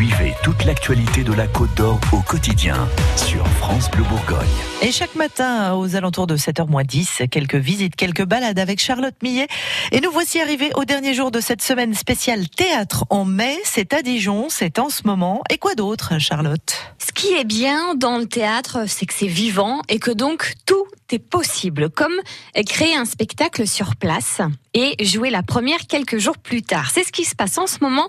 Suivez toute l'actualité de la Côte d'Or au quotidien sur France Bleu Bourgogne. Et chaque matin, aux alentours de 7h10, quelques visites, quelques balades avec Charlotte Millet. Et nous voici arrivés au dernier jour de cette semaine spéciale théâtre en mai. C'est à Dijon, c'est en ce moment. Et quoi d'autre, Charlotte? Ce qui est bien dans le théâtre, c'est que c'est vivant et que donc tout est possible, comme créer un spectacle sur place et jouer la première quelques jours plus tard. C'est ce qui se passe en ce moment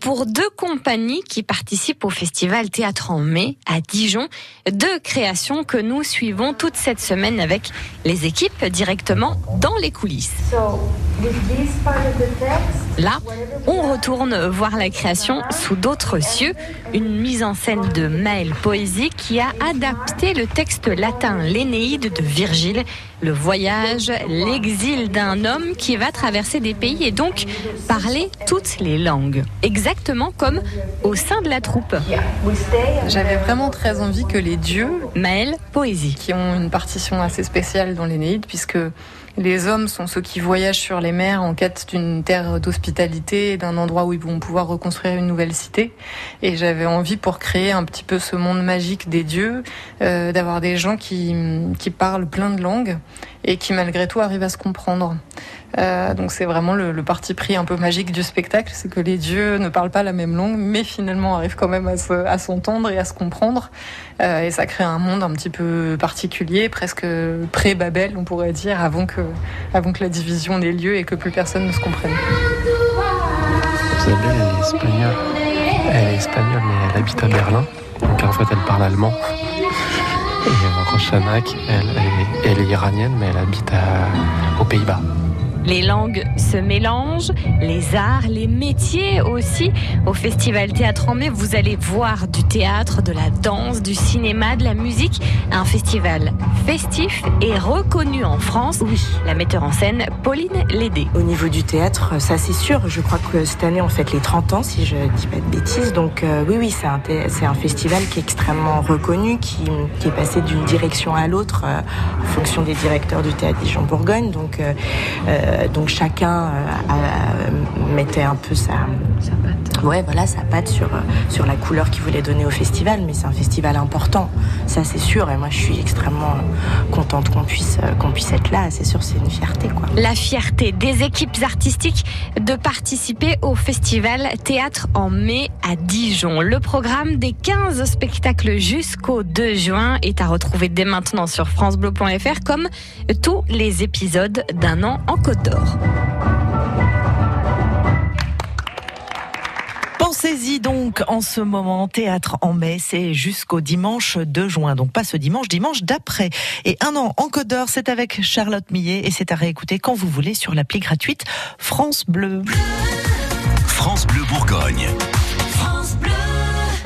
pour deux compagnies qui participent au festival Théâtre en mai à Dijon. Deux créations que nous suivons toute cette semaine avec les équipes directement dans les coulisses. Là, on retourne voir la création sous d'autres cieux, une mise en scène de Maël Poésie qui a adapté le texte latin l'Énéide de Virgile, le voyage, l'exil d'un homme qui va traverser des pays et donc parler toutes les langues, exactement comme au sein de la troupe. J'avais vraiment très envie que les dieux, Maël Poésie, qui ont une partition assez spéciale dans l'Énéide, puisque les hommes sont ceux qui voyagent sur les mers en quête d'une terre d'hospitalité, d'un endroit où ils vont pouvoir reconstruire une nouvelle cité. Et j'avais envie, pour créer un petit peu ce monde magique des dieux, euh, d'avoir des gens qui, qui parlent plein de langues et qui malgré tout arrivent à se comprendre. Euh, donc c'est vraiment le, le, parti pris un peu magique du spectacle, c'est que les dieux ne parlent pas la même langue, mais finalement arrivent quand même à s'entendre et à se comprendre. Euh, et ça crée un monde un petit peu particulier, presque pré-Babel, on pourrait dire, avant que, avant que la division des lieux et que plus personne ne se comprenne. Isabelle, elle est espagnole. Elle est espagnole, mais elle habite à Berlin. Donc en fait, elle parle allemand. Et Rochanak, elle, elle, est, elle est iranienne, mais elle habite à, aux Pays-Bas. Les langues se mélangent, les arts, les métiers aussi. Au Festival Théâtre en mai, vous allez voir du théâtre, de la danse, du cinéma, de la musique. Un festival festif et reconnu en France. Oui. La metteur en scène, Pauline Lédé. Au niveau du théâtre, ça c'est sûr. Je crois que cette année, on fête les 30 ans, si je dis pas de bêtises. Donc euh, oui, oui, c'est un, un, festival qui est extrêmement reconnu, qui, qui est passé d'une direction à l'autre euh, en fonction des directeurs du théâtre Dijon-Bourgogne. Donc euh, donc chacun euh, mettait un peu sa. Ouais, voilà, sa patte sur, sur la couleur qu'il voulait donner au festival. Mais c'est un festival important, ça c'est sûr. Et moi, je suis extrêmement contente qu'on puisse, qu'on puisse être là. C'est sûr, c'est une fierté. Quoi. La fierté des équipes artistiques de participer au festival Théâtre en mai à Dijon. Le programme des 15 spectacles jusqu'au 2 juin est à retrouver dès maintenant sur FranceBleu.fr comme tous les épisodes d'un an en Côte d'Or. Pensez-y donc en ce moment, théâtre en mai, c'est jusqu'au dimanche 2 juin, donc pas ce dimanche, dimanche d'après. Et un an en Côte d'Or, c'est avec Charlotte Millet et c'est à réécouter quand vous voulez sur l'appli gratuite France Bleu. France Bleu Bourgogne. France Bleu.